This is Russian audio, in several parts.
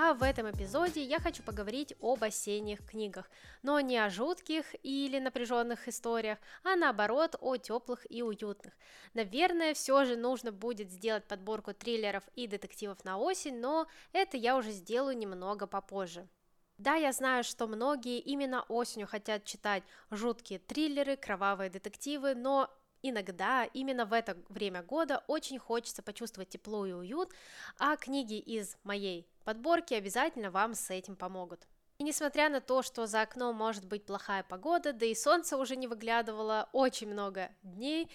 А в этом эпизоде я хочу поговорить об осенних книгах, но не о жутких или напряженных историях, а наоборот о теплых и уютных. Наверное, все же нужно будет сделать подборку триллеров и детективов на осень, но это я уже сделаю немного попозже. Да, я знаю, что многие именно осенью хотят читать жуткие триллеры, кровавые детективы, но Иногда именно в это время года очень хочется почувствовать тепло и уют, а книги из моей подборки обязательно вам с этим помогут. И несмотря на то, что за окном может быть плохая погода, да и солнце уже не выглядывало очень много дней,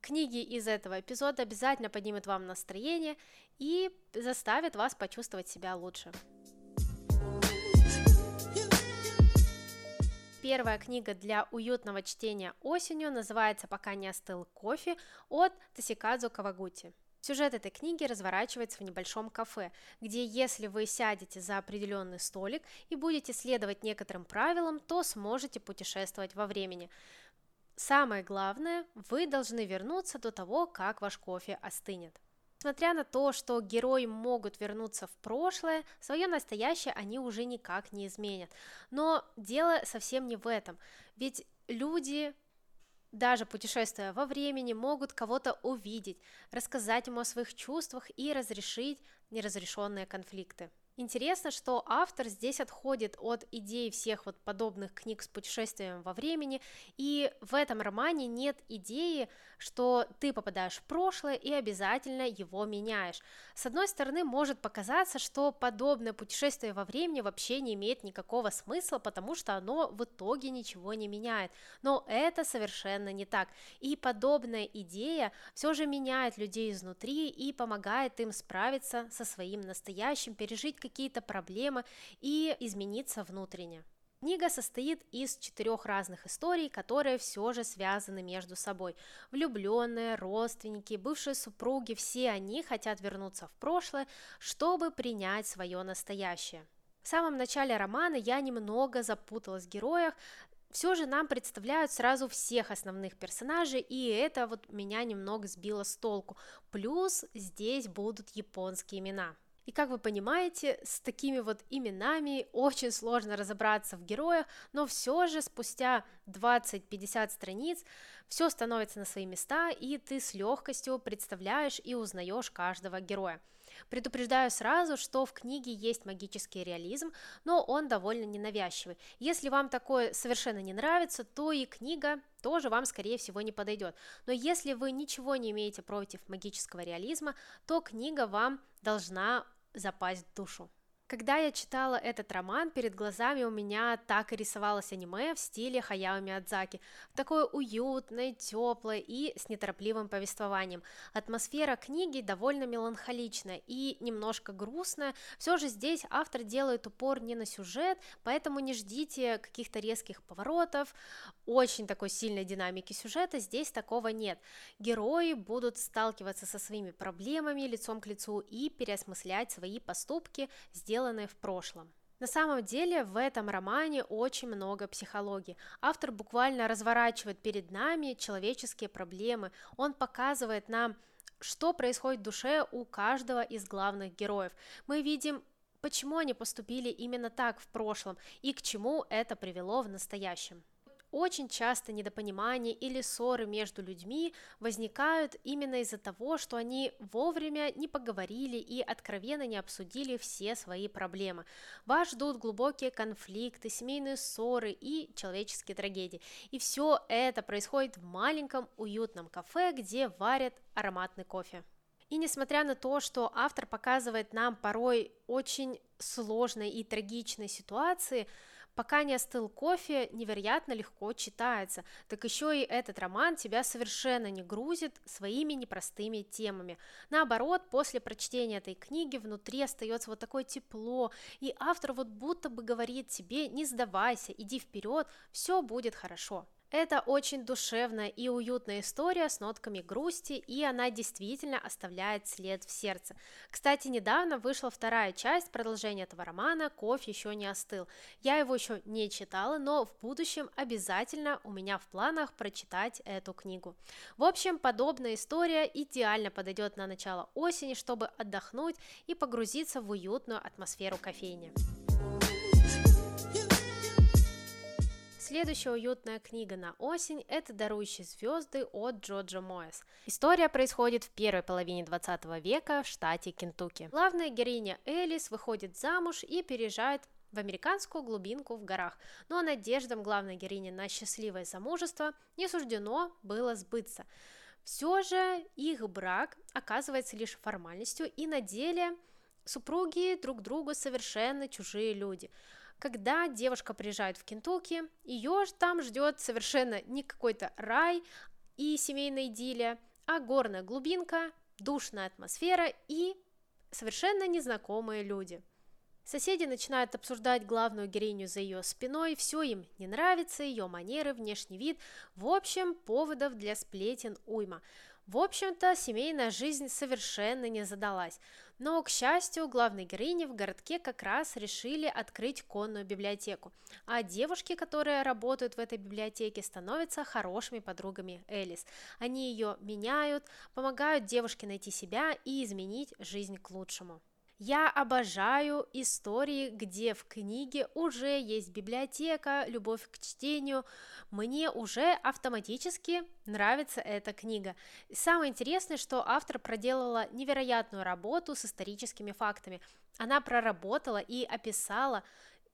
книги из этого эпизода обязательно поднимут вам настроение и заставят вас почувствовать себя лучше. Первая книга для уютного чтения осенью называется «Пока не остыл кофе» от Тосикадзу Кавагути. Сюжет этой книги разворачивается в небольшом кафе, где если вы сядете за определенный столик и будете следовать некоторым правилам, то сможете путешествовать во времени. Самое главное, вы должны вернуться до того, как ваш кофе остынет. Несмотря на то, что герои могут вернуться в прошлое, свое настоящее они уже никак не изменят. Но дело совсем не в этом, ведь люди даже путешествуя во времени, могут кого-то увидеть, рассказать ему о своих чувствах и разрешить неразрешенные конфликты. Интересно, что автор здесь отходит от идеи всех вот подобных книг с путешествием во времени, и в этом романе нет идеи, что ты попадаешь в прошлое и обязательно его меняешь. С одной стороны, может показаться, что подобное путешествие во времени вообще не имеет никакого смысла, потому что оно в итоге ничего не меняет, но это совершенно не так, и подобная идея все же меняет людей изнутри и помогает им справиться со своим настоящим, пережить какие-то проблемы и измениться внутренне. Книга состоит из четырех разных историй, которые все же связаны между собой. Влюбленные, родственники, бывшие супруги, все они хотят вернуться в прошлое, чтобы принять свое настоящее. В самом начале романа я немного запуталась в героях, все же нам представляют сразу всех основных персонажей, и это вот меня немного сбило с толку. Плюс здесь будут японские имена. И как вы понимаете, с такими вот именами очень сложно разобраться в героях, но все же спустя 20-50 страниц все становится на свои места, и ты с легкостью представляешь и узнаешь каждого героя. Предупреждаю сразу, что в книге есть магический реализм, но он довольно ненавязчивый. Если вам такое совершенно не нравится, то и книга тоже вам, скорее всего, не подойдет. Но если вы ничего не имеете против магического реализма, то книга вам должна запасть в душу. Когда я читала этот роман, перед глазами у меня так и рисовалось аниме в стиле Хаяо Миядзаки, такое уютное, теплое и с неторопливым повествованием. Атмосфера книги довольно меланхоличная и немножко грустная, все же здесь автор делает упор не на сюжет, поэтому не ждите каких-то резких поворотов, очень такой сильной динамики сюжета здесь такого нет. Герои будут сталкиваться со своими проблемами лицом к лицу и переосмыслять свои поступки, сделать сделанные в прошлом. На самом деле в этом романе очень много психологии. Автор буквально разворачивает перед нами человеческие проблемы. Он показывает нам, что происходит в душе у каждого из главных героев. Мы видим почему они поступили именно так в прошлом и к чему это привело в настоящем. Очень часто недопонимания или ссоры между людьми возникают именно из-за того, что они вовремя не поговорили и откровенно не обсудили все свои проблемы. Вас ждут глубокие конфликты, семейные ссоры и человеческие трагедии. И все это происходит в маленьком уютном кафе, где варят ароматный кофе. И несмотря на то, что автор показывает нам порой очень сложные и трагичные ситуации, Пока не остыл кофе, невероятно легко читается, так еще и этот роман тебя совершенно не грузит своими непростыми темами. Наоборот, после прочтения этой книги внутри остается вот такое тепло, и автор вот будто бы говорит тебе, не сдавайся, иди вперед, все будет хорошо. Это очень душевная и уютная история с нотками грусти, и она действительно оставляет след в сердце. Кстати, недавно вышла вторая часть продолжения этого романа «Кофе еще не остыл». Я его еще не читала, но в будущем обязательно у меня в планах прочитать эту книгу. В общем, подобная история идеально подойдет на начало осени, чтобы отдохнуть и погрузиться в уютную атмосферу кофейни. Следующая уютная книга на осень – это «Дарующие звезды» от Джорджа Моэс. История происходит в первой половине 20 века в штате Кентукки. Главная героиня Элис выходит замуж и переезжает в американскую глубинку в горах, но надеждам главной героини на счастливое замужество не суждено было сбыться. Все же их брак оказывается лишь формальностью, и на деле супруги друг другу совершенно чужие люди – когда девушка приезжает в Кентукки, ее там ждет совершенно не какой-то рай и семейная идиллия, а горная глубинка, душная атмосфера и совершенно незнакомые люди. Соседи начинают обсуждать главную героиню за ее спиной, все им не нравится, ее манеры, внешний вид, в общем, поводов для сплетен уйма. В общем-то, семейная жизнь совершенно не задалась. Но, к счастью, главной героини в городке как раз решили открыть конную библиотеку, а девушки, которые работают в этой библиотеке, становятся хорошими подругами Элис. Они ее меняют, помогают девушке найти себя и изменить жизнь к лучшему. Я обожаю истории, где в книге уже есть библиотека, любовь к чтению. Мне уже автоматически нравится эта книга. Самое интересное, что автор проделала невероятную работу с историческими фактами. Она проработала и описала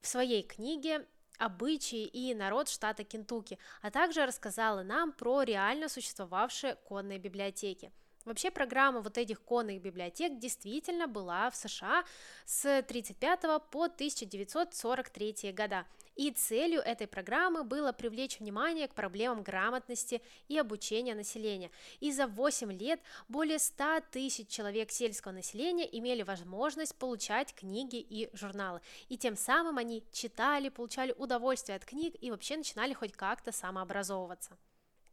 в своей книге обычаи и народ штата Кентукки, а также рассказала нам про реально существовавшие конные библиотеки. Вообще программа вот этих конных библиотек действительно была в США с 1935 по 1943 года. И целью этой программы было привлечь внимание к проблемам грамотности и обучения населения. И за 8 лет более 100 тысяч человек сельского населения имели возможность получать книги и журналы. И тем самым они читали, получали удовольствие от книг и вообще начинали хоть как-то самообразовываться.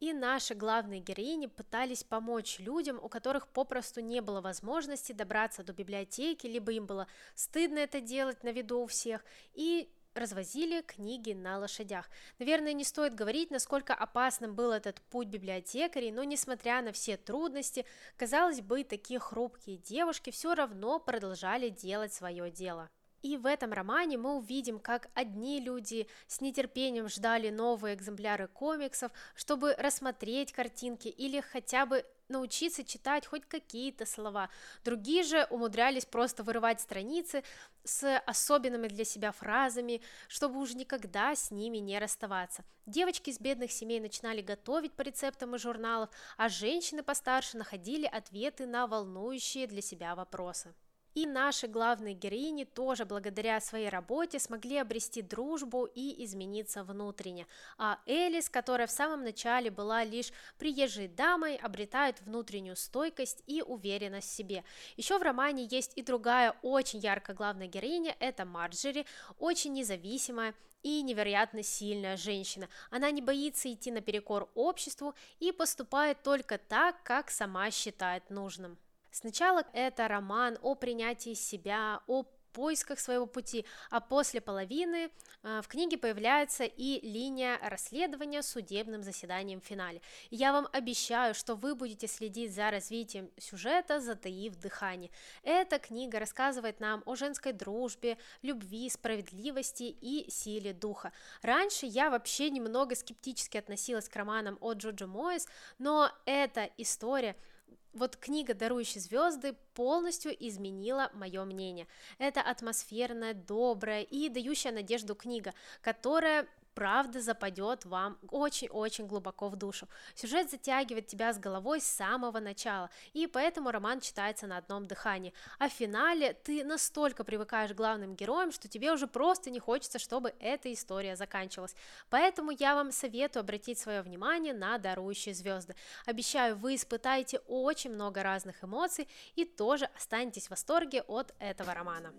И наши главные героини пытались помочь людям, у которых попросту не было возможности добраться до библиотеки, либо им было стыдно это делать на виду у всех, и развозили книги на лошадях. Наверное, не стоит говорить, насколько опасным был этот путь библиотекарей, но несмотря на все трудности, казалось бы, такие хрупкие девушки все равно продолжали делать свое дело. И в этом романе мы увидим, как одни люди с нетерпением ждали новые экземпляры комиксов, чтобы рассмотреть картинки или хотя бы научиться читать хоть какие-то слова. Другие же умудрялись просто вырывать страницы с особенными для себя фразами, чтобы уже никогда с ними не расставаться. Девочки из бедных семей начинали готовить по рецептам из журналов, а женщины постарше находили ответы на волнующие для себя вопросы. И наши главные героини тоже благодаря своей работе смогли обрести дружбу и измениться внутренне. А Элис, которая в самом начале была лишь приезжей дамой, обретает внутреннюю стойкость и уверенность в себе. Еще в романе есть и другая очень яркая главная героиня, это Марджери, очень независимая, и невероятно сильная женщина. Она не боится идти наперекор обществу и поступает только так, как сама считает нужным. Сначала это роман о принятии себя, о поисках своего пути, а после половины э, в книге появляется и линия расследования судебным заседанием в финале. Я вам обещаю, что вы будете следить за развитием сюжета, затаив дыхание. Эта книга рассказывает нам о женской дружбе, любви, справедливости и силе духа. Раньше я вообще немного скептически относилась к романам от Джоджо Моэс, но эта история – вот книга «Дарующие звезды» полностью изменила мое мнение. Это атмосферная, добрая и дающая надежду книга, которая правда западет вам очень-очень глубоко в душу. Сюжет затягивает тебя с головой с самого начала, и поэтому роман читается на одном дыхании. А в финале ты настолько привыкаешь к главным героям, что тебе уже просто не хочется, чтобы эта история заканчивалась. Поэтому я вам советую обратить свое внимание на «Дарующие звезды». Обещаю, вы испытаете очень много разных эмоций и тоже останетесь в восторге от этого романа.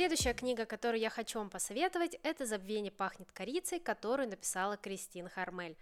Следующая книга, которую я хочу вам посоветовать, это «Забвение пахнет корицей», которую написала Кристин Хармель.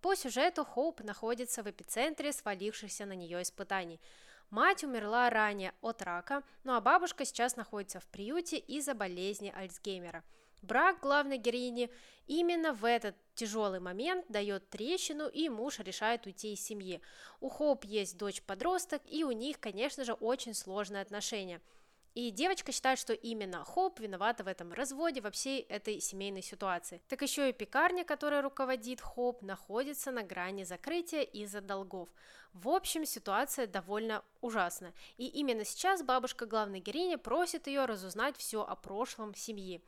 По сюжету Хоуп находится в эпицентре свалившихся на нее испытаний. Мать умерла ранее от рака, ну а бабушка сейчас находится в приюте из-за болезни Альцгеймера. Брак главной героини именно в этот тяжелый момент дает трещину, и муж решает уйти из семьи. У Хоуп есть дочь-подросток, и у них, конечно же, очень сложные отношения – и девочка считает, что именно Хоп виновата в этом разводе, во всей этой семейной ситуации. Так еще и пекарня, которая руководит Хоп, находится на грани закрытия из-за долгов. В общем, ситуация довольно ужасна. И именно сейчас бабушка главной героини просит ее разузнать все о прошлом семьи.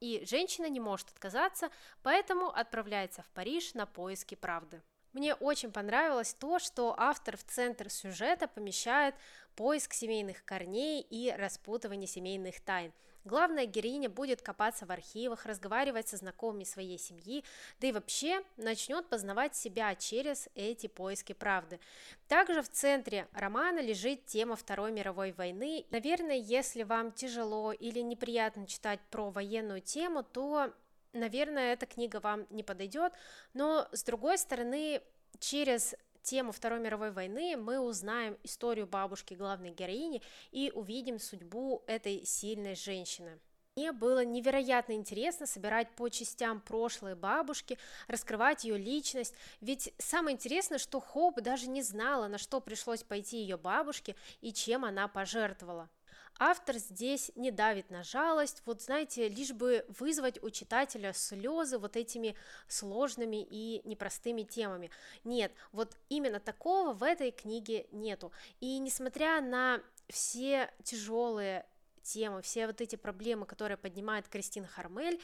И женщина не может отказаться, поэтому отправляется в Париж на поиски правды. Мне очень понравилось то, что автор в центр сюжета помещает поиск семейных корней и распутывание семейных тайн. Главная героиня будет копаться в архивах, разговаривать со знакомыми своей семьи, да и вообще начнет познавать себя через эти поиски правды. Также в центре романа лежит тема Второй мировой войны. Наверное, если вам тяжело или неприятно читать про военную тему, то наверное, эта книга вам не подойдет, но с другой стороны, через тему Второй мировой войны мы узнаем историю бабушки главной героини и увидим судьбу этой сильной женщины. Мне было невероятно интересно собирать по частям прошлое бабушки, раскрывать ее личность, ведь самое интересное, что Хоп даже не знала, на что пришлось пойти ее бабушке и чем она пожертвовала. Автор здесь не давит на жалость, вот знаете, лишь бы вызвать у читателя слезы вот этими сложными и непростыми темами. Нет, вот именно такого в этой книге нету. И несмотря на все тяжелые темы, все вот эти проблемы, которые поднимает Кристина Хармель,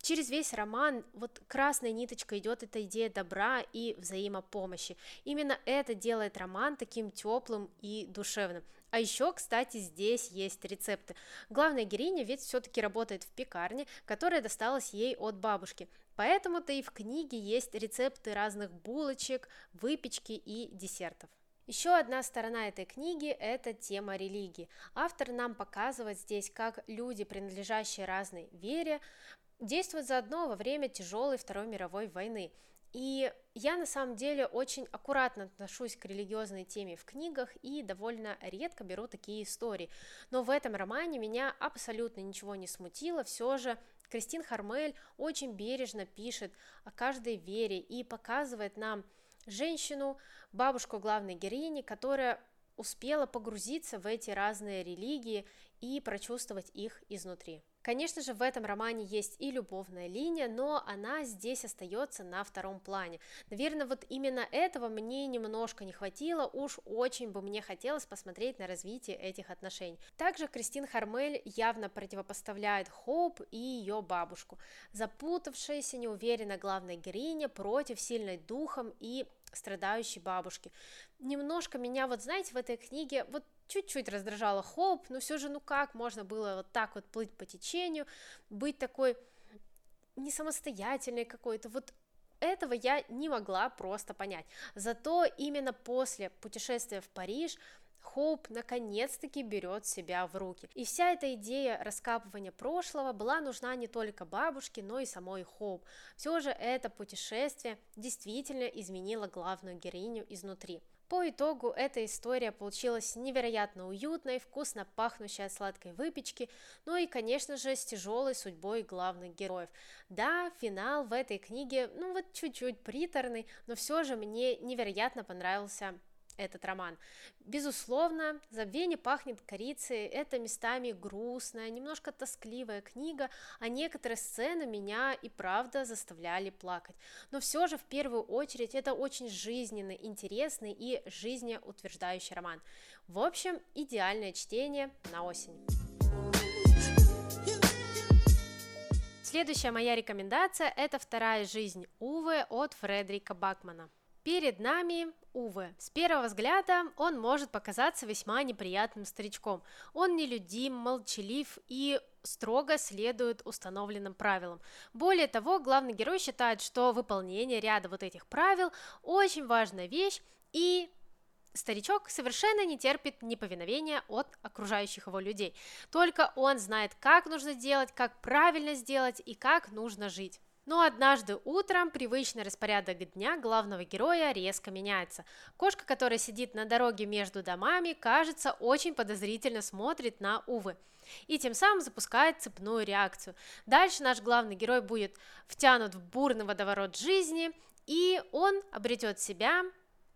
через весь роман вот красной ниточкой идет эта идея добра и взаимопомощи. Именно это делает роман таким теплым и душевным. А еще, кстати, здесь есть рецепты. Главная героиня ведь все-таки работает в пекарне, которая досталась ей от бабушки. Поэтому-то и в книге есть рецепты разных булочек, выпечки и десертов. Еще одна сторона этой книги – это тема религии. Автор нам показывает здесь, как люди, принадлежащие разной вере, действуют заодно во время тяжелой Второй мировой войны. И я на самом деле очень аккуратно отношусь к религиозной теме в книгах и довольно редко беру такие истории. Но в этом романе меня абсолютно ничего не смутило, все же Кристин Хармель очень бережно пишет о каждой вере и показывает нам женщину, бабушку главной героини, которая успела погрузиться в эти разные религии и прочувствовать их изнутри. Конечно же, в этом романе есть и любовная линия, но она здесь остается на втором плане. Наверное, вот именно этого мне немножко не хватило, уж очень бы мне хотелось посмотреть на развитие этих отношений. Также Кристин Хармель явно противопоставляет Хоуп и ее бабушку. Запутавшаяся, неуверенно главная героиня против сильной духом и страдающей бабушки. Немножко меня, вот знаете, в этой книге вот чуть-чуть раздражала Хоуп, но все же, ну как можно было вот так вот плыть по течению, быть такой не самостоятельной какой-то, вот этого я не могла просто понять. Зато именно после путешествия в Париж Хоуп наконец-таки берет себя в руки. И вся эта идея раскапывания прошлого была нужна не только бабушке, но и самой Хоуп. Все же это путешествие действительно изменило главную героиню изнутри. По итогу эта история получилась невероятно уютной, вкусно пахнущей от сладкой выпечки, ну и, конечно же, с тяжелой судьбой главных героев. Да, финал в этой книге, ну вот чуть-чуть приторный, но все же мне невероятно понравился этот роман. Безусловно, «Забвение пахнет корицей» — это местами грустная, немножко тоскливая книга, а некоторые сцены меня и правда заставляли плакать. Но все же, в первую очередь, это очень жизненный, интересный и жизнеутверждающий роман. В общем, идеальное чтение на осень. Следующая моя рекомендация – это «Вторая жизнь Увы» от Фредерика Бакмана. Перед нами Уве. С первого взгляда он может показаться весьма неприятным старичком. Он нелюдим, молчалив и строго следует установленным правилам. Более того, главный герой считает, что выполнение ряда вот этих правил очень важная вещь и Старичок совершенно не терпит неповиновения от окружающих его людей. Только он знает, как нужно делать, как правильно сделать и как нужно жить. Но однажды утром привычный распорядок дня главного героя резко меняется. Кошка, которая сидит на дороге между домами, кажется, очень подозрительно смотрит на Увы и тем самым запускает цепную реакцию. Дальше наш главный герой будет втянут в бурный водоворот жизни, и он обретет себя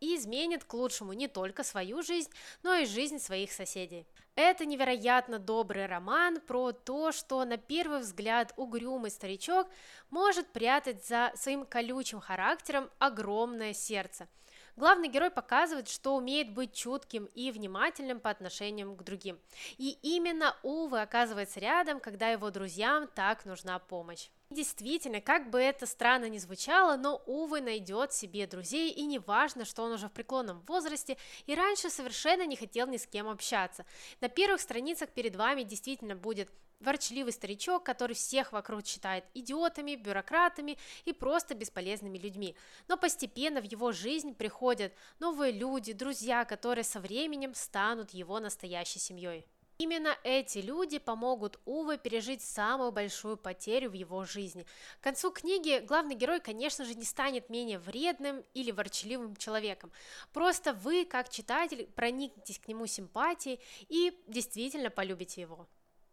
и изменит к лучшему не только свою жизнь, но и жизнь своих соседей. Это невероятно добрый роман про то, что на первый взгляд угрюмый старичок может прятать за своим колючим характером огромное сердце. Главный герой показывает, что умеет быть чутким и внимательным по отношению к другим. И именно Увы оказывается рядом, когда его друзьям так нужна помощь. Действительно, как бы это странно ни звучало, но Увы найдет себе друзей, и не важно, что он уже в преклонном возрасте и раньше совершенно не хотел ни с кем общаться. На первых страницах перед вами действительно будет ворчливый старичок, который всех вокруг считает идиотами, бюрократами и просто бесполезными людьми. Но постепенно в его жизнь приходят новые люди, друзья, которые со временем станут его настоящей семьей. Именно эти люди помогут Уве пережить самую большую потерю в его жизни. К концу книги главный герой, конечно же, не станет менее вредным или ворчливым человеком. Просто вы, как читатель, проникнетесь к нему симпатией и действительно полюбите его.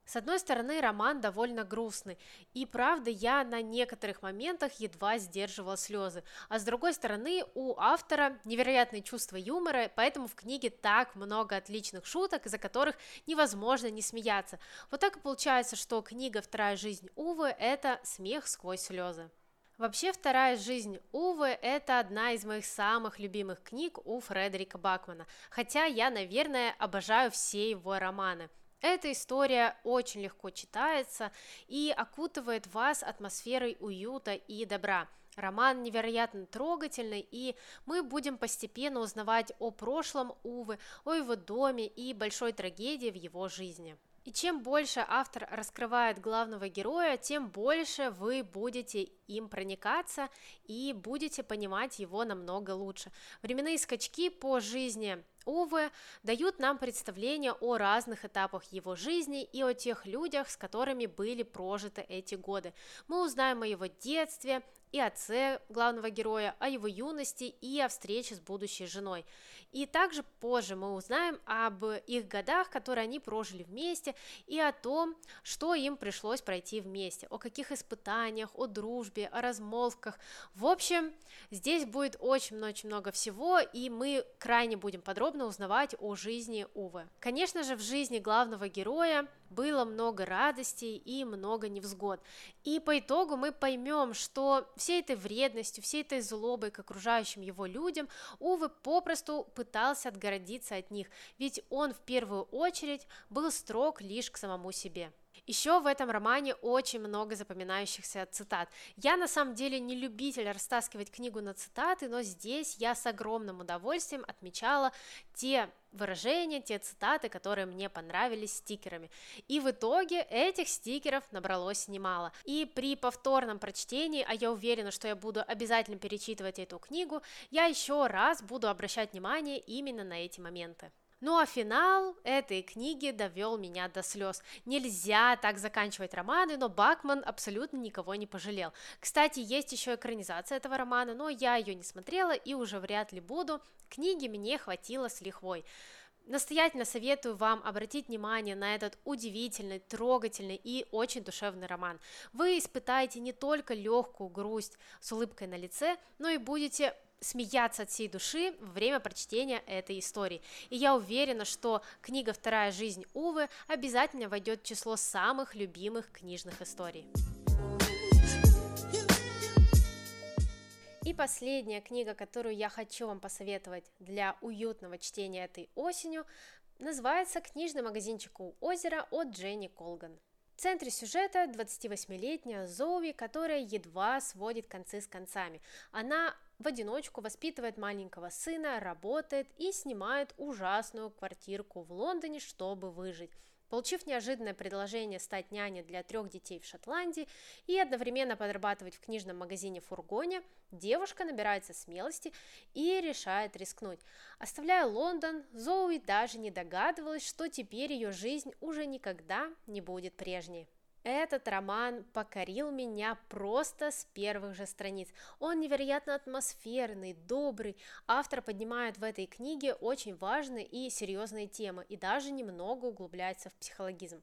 С одной стороны, роман довольно грустный, и правда я на некоторых моментах едва сдерживала слезы, а с другой стороны, у автора невероятное чувство юмора, поэтому в книге так много отличных шуток, из-за которых невозможно не смеяться. Вот так и получается, что книга «Вторая жизнь Увы» – это смех сквозь слезы. Вообще, «Вторая жизнь Увы» – это одна из моих самых любимых книг у Фредерика Бакмана, хотя я, наверное, обожаю все его романы – эта история очень легко читается и окутывает вас атмосферой уюта и добра. Роман невероятно трогательный, и мы будем постепенно узнавать о прошлом Увы, о его доме и большой трагедии в его жизни. И чем больше автор раскрывает главного героя, тем больше вы будете им проникаться и будете понимать его намного лучше. Временные скачки по жизни Увы дают нам представление о разных этапах его жизни и о тех людях, с которыми были прожиты эти годы. Мы узнаем о его детстве, и отце главного героя, о его юности и о встрече с будущей женой. И также позже мы узнаем об их годах, которые они прожили вместе, и о том, что им пришлось пройти вместе, о каких испытаниях, о дружбе, о размолвках. В общем, здесь будет очень-очень много всего, и мы крайне будем подробно узнавать о жизни Увы. Конечно же, в жизни главного героя было много радостей и много невзгод. И по итогу мы поймем, что всей этой вредностью, всей этой злобой к окружающим его людям Увы попросту пытался отгородиться от них, ведь он в первую очередь был строг лишь к самому себе. Еще в этом романе очень много запоминающихся цитат. Я на самом деле не любитель растаскивать книгу на цитаты, но здесь я с огромным удовольствием отмечала те выражения, те цитаты, которые мне понравились стикерами. И в итоге этих стикеров набралось немало. И при повторном прочтении, а я уверена, что я буду обязательно перечитывать эту книгу, я еще раз буду обращать внимание именно на эти моменты. Ну а финал этой книги довел меня до слез. Нельзя так заканчивать романы, но Бакман абсолютно никого не пожалел. Кстати, есть еще экранизация этого романа, но я ее не смотрела и уже вряд ли буду. Книги мне хватило с лихвой. Настоятельно советую вам обратить внимание на этот удивительный, трогательный и очень душевный роман. Вы испытаете не только легкую грусть с улыбкой на лице, но и будете смеяться от всей души во время прочтения этой истории. И я уверена, что книга «Вторая жизнь Увы» обязательно войдет в число самых любимых книжных историй. И последняя книга, которую я хочу вам посоветовать для уютного чтения этой осенью, называется «Книжный магазинчик у озера» от Дженни Колган. В центре сюжета 28-летняя Зоуи, которая едва сводит концы с концами. Она в одиночку воспитывает маленького сына, работает и снимает ужасную квартирку в Лондоне, чтобы выжить. Получив неожиданное предложение стать няней для трех детей в Шотландии и одновременно подрабатывать в книжном магазине «Фургоне», девушка набирается смелости и решает рискнуть. Оставляя Лондон, Зоуи даже не догадывалась, что теперь ее жизнь уже никогда не будет прежней. Этот роман покорил меня просто с первых же страниц. Он невероятно атмосферный, добрый. Автор поднимает в этой книге очень важные и серьезные темы и даже немного углубляется в психологизм.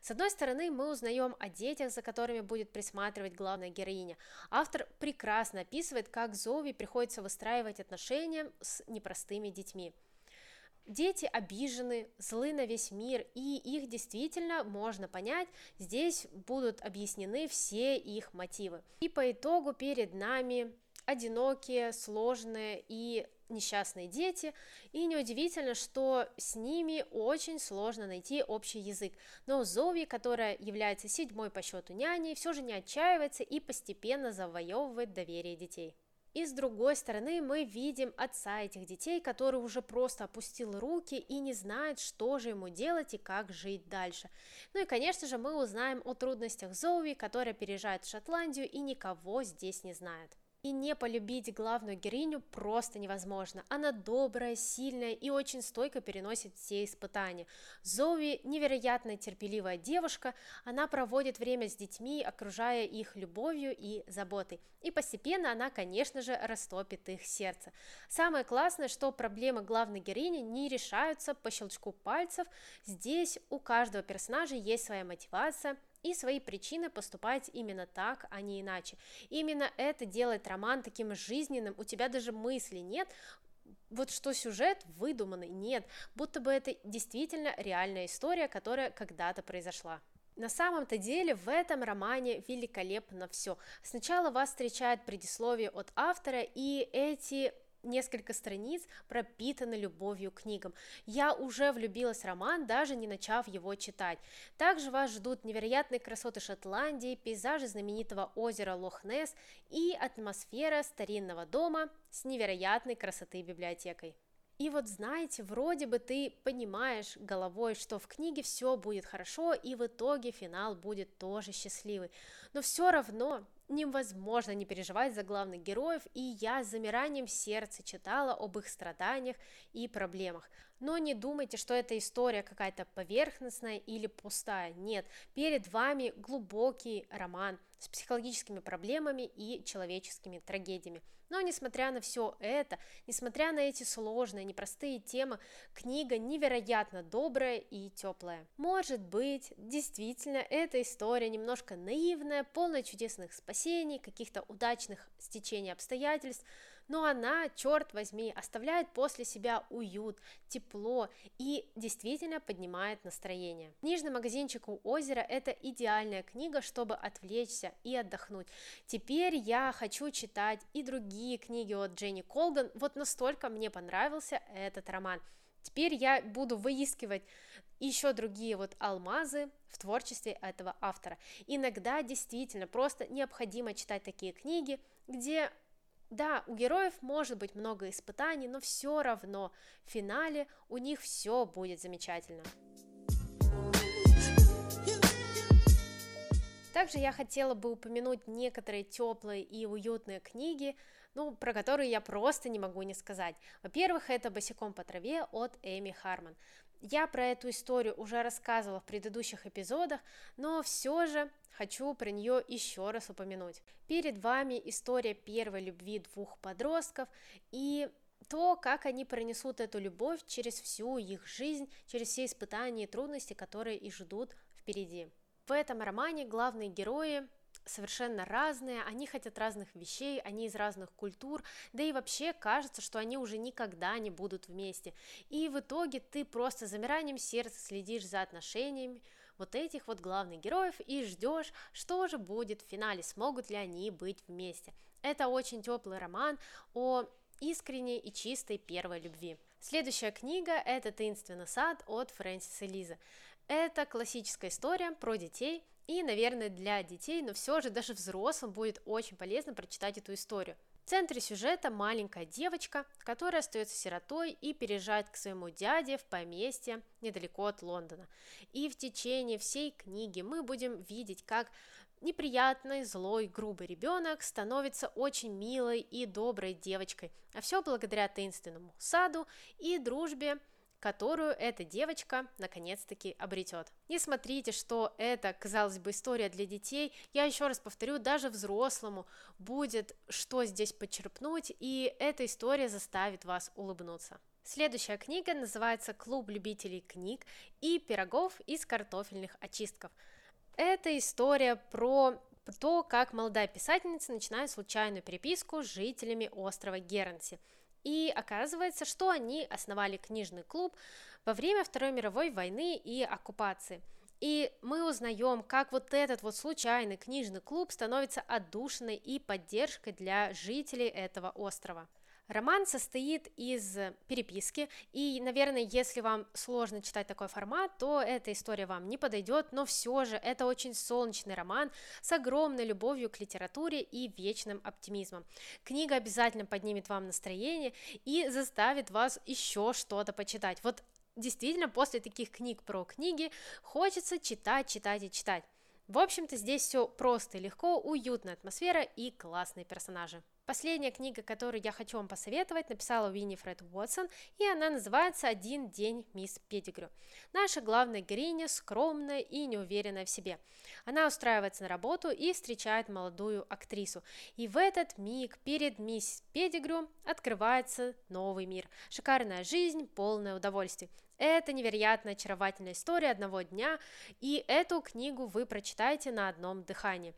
С одной стороны, мы узнаем о детях, за которыми будет присматривать главная героиня. Автор прекрасно описывает, как Зови приходится выстраивать отношения с непростыми детьми. Дети обижены, злы на весь мир, и их действительно можно понять, здесь будут объяснены все их мотивы. И по итогу перед нами одинокие, сложные и несчастные дети, и неудивительно, что с ними очень сложно найти общий язык. Но Зови, которая является седьмой по счету няней, все же не отчаивается и постепенно завоевывает доверие детей. И с другой стороны мы видим отца этих детей, который уже просто опустил руки и не знает, что же ему делать и как жить дальше. Ну и, конечно же, мы узнаем о трудностях Зоуи, которая переезжает в Шотландию и никого здесь не знает. И не полюбить главную героиню просто невозможно. Она добрая, сильная и очень стойко переносит все испытания. Зови невероятно терпеливая девушка, она проводит время с детьми, окружая их любовью и заботой. И постепенно она, конечно же, растопит их сердце. Самое классное, что проблемы главной героини не решаются по щелчку пальцев. Здесь у каждого персонажа есть своя мотивация, и свои причины поступать именно так, а не иначе. Именно это делает роман таким жизненным, у тебя даже мысли нет, вот что сюжет выдуманный, нет, будто бы это действительно реальная история, которая когда-то произошла. На самом-то деле в этом романе великолепно все. Сначала вас встречает предисловие от автора, и эти несколько страниц пропитаны любовью к книгам. Я уже влюбилась в роман, даже не начав его читать. Также вас ждут невероятные красоты Шотландии, пейзажи знаменитого озера Лохнес и атмосфера старинного дома с невероятной красоты библиотекой. И вот знаете, вроде бы ты понимаешь головой, что в книге все будет хорошо, и в итоге финал будет тоже счастливый. Но все равно невозможно не переживать за главных героев, и я с замиранием сердца читала об их страданиях и проблемах. Но не думайте, что эта история какая-то поверхностная или пустая. Нет, перед вами глубокий роман с психологическими проблемами и человеческими трагедиями. Но несмотря на все это, несмотря на эти сложные, непростые темы, книга невероятно добрая и теплая. Может быть, действительно, эта история немножко наивная, полная чудесных спасений, каких-то удачных стечений обстоятельств, но она, черт возьми, оставляет после себя уют, тепло и действительно поднимает настроение. Книжный магазинчик у озера – это идеальная книга, чтобы отвлечься и отдохнуть. Теперь я хочу читать и другие книги от Дженни Колган, вот настолько мне понравился этот роман. Теперь я буду выискивать еще другие вот алмазы в творчестве этого автора. Иногда действительно просто необходимо читать такие книги, где да, у героев может быть много испытаний, но все равно в финале у них все будет замечательно. Также я хотела бы упомянуть некоторые теплые и уютные книги, ну, про которые я просто не могу не сказать. Во-первых, это «Босиком по траве» от Эми Харман. Я про эту историю уже рассказывала в предыдущих эпизодах, но все же хочу про нее еще раз упомянуть. Перед вами история первой любви двух подростков и то, как они пронесут эту любовь через всю их жизнь, через все испытания и трудности, которые их ждут впереди. В этом романе главные герои совершенно разные, они хотят разных вещей, они из разных культур, да и вообще кажется, что они уже никогда не будут вместе. И в итоге ты просто замиранием сердца следишь за отношениями вот этих вот главных героев и ждешь, что же будет в финале, смогут ли они быть вместе. Это очень теплый роман о искренней и чистой первой любви. Следующая книга – это «Таинственный сад» от Фрэнсиса Лиза. Это классическая история про детей, и, наверное, для детей, но все же даже взрослым будет очень полезно прочитать эту историю. В центре сюжета маленькая девочка, которая остается сиротой и переезжает к своему дяде в поместье недалеко от Лондона. И в течение всей книги мы будем видеть, как неприятный, злой, грубый ребенок становится очень милой и доброй девочкой, а все благодаря таинственному саду и дружбе которую эта девочка наконец-таки обретет. Не смотрите, что это, казалось бы, история для детей. Я еще раз повторю, даже взрослому будет что здесь почерпнуть, и эта история заставит вас улыбнуться. Следующая книга называется «Клуб любителей книг и пирогов из картофельных очистков». Это история про то, как молодая писательница начинает случайную переписку с жителями острова Гернси – и оказывается, что они основали книжный клуб во время Второй мировой войны и оккупации. И мы узнаем, как вот этот вот случайный книжный клуб становится отдушиной и поддержкой для жителей этого острова. Роман состоит из переписки, и, наверное, если вам сложно читать такой формат, то эта история вам не подойдет, но все же это очень солнечный роман с огромной любовью к литературе и вечным оптимизмом. Книга обязательно поднимет вам настроение и заставит вас еще что-то почитать. Вот действительно, после таких книг про книги хочется читать, читать и читать. В общем-то, здесь все просто легко, уютная атмосфера и классные персонажи. Последняя книга, которую я хочу вам посоветовать, написала Уиннифред Уотсон, и она называется «Один день мисс Петтигрю». Наша главная героиня скромная и неуверенная в себе. Она устраивается на работу и встречает молодую актрису. И в этот миг перед мисс Петтигрю открывается новый мир. Шикарная жизнь, полное удовольствие. Это невероятно очаровательная история одного дня, и эту книгу вы прочитаете на одном дыхании.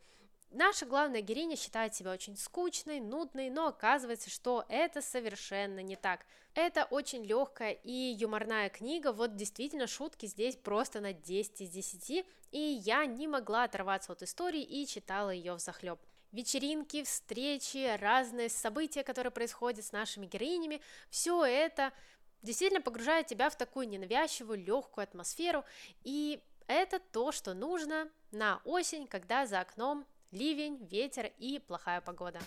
Наша главная героиня считает себя очень скучной, нудной, но оказывается, что это совершенно не так. Это очень легкая и юморная книга, вот действительно шутки здесь просто на 10 из 10, и я не могла оторваться от истории и читала ее в захлеб. Вечеринки, встречи, разные события, которые происходят с нашими героинями, все это действительно погружает тебя в такую ненавязчивую, легкую атмосферу, и это то, что нужно на осень, когда за окном ливень, ветер и плохая погода.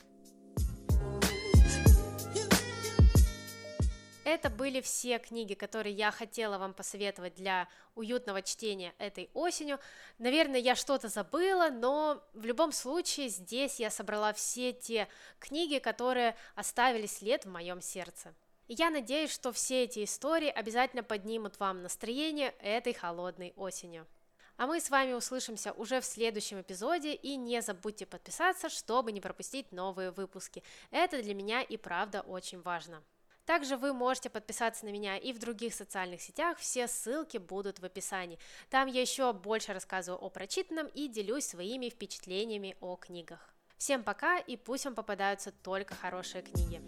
Это были все книги, которые я хотела вам посоветовать для уютного чтения этой осенью. Наверное, я что-то забыла, но в любом случае здесь я собрала все те книги, которые оставили след в моем сердце. И я надеюсь, что все эти истории обязательно поднимут вам настроение этой холодной осенью. А мы с вами услышимся уже в следующем эпизоде, и не забудьте подписаться, чтобы не пропустить новые выпуски. Это для меня и правда очень важно. Также вы можете подписаться на меня и в других социальных сетях, все ссылки будут в описании. Там я еще больше рассказываю о прочитанном и делюсь своими впечатлениями о книгах. Всем пока и пусть вам попадаются только хорошие книги.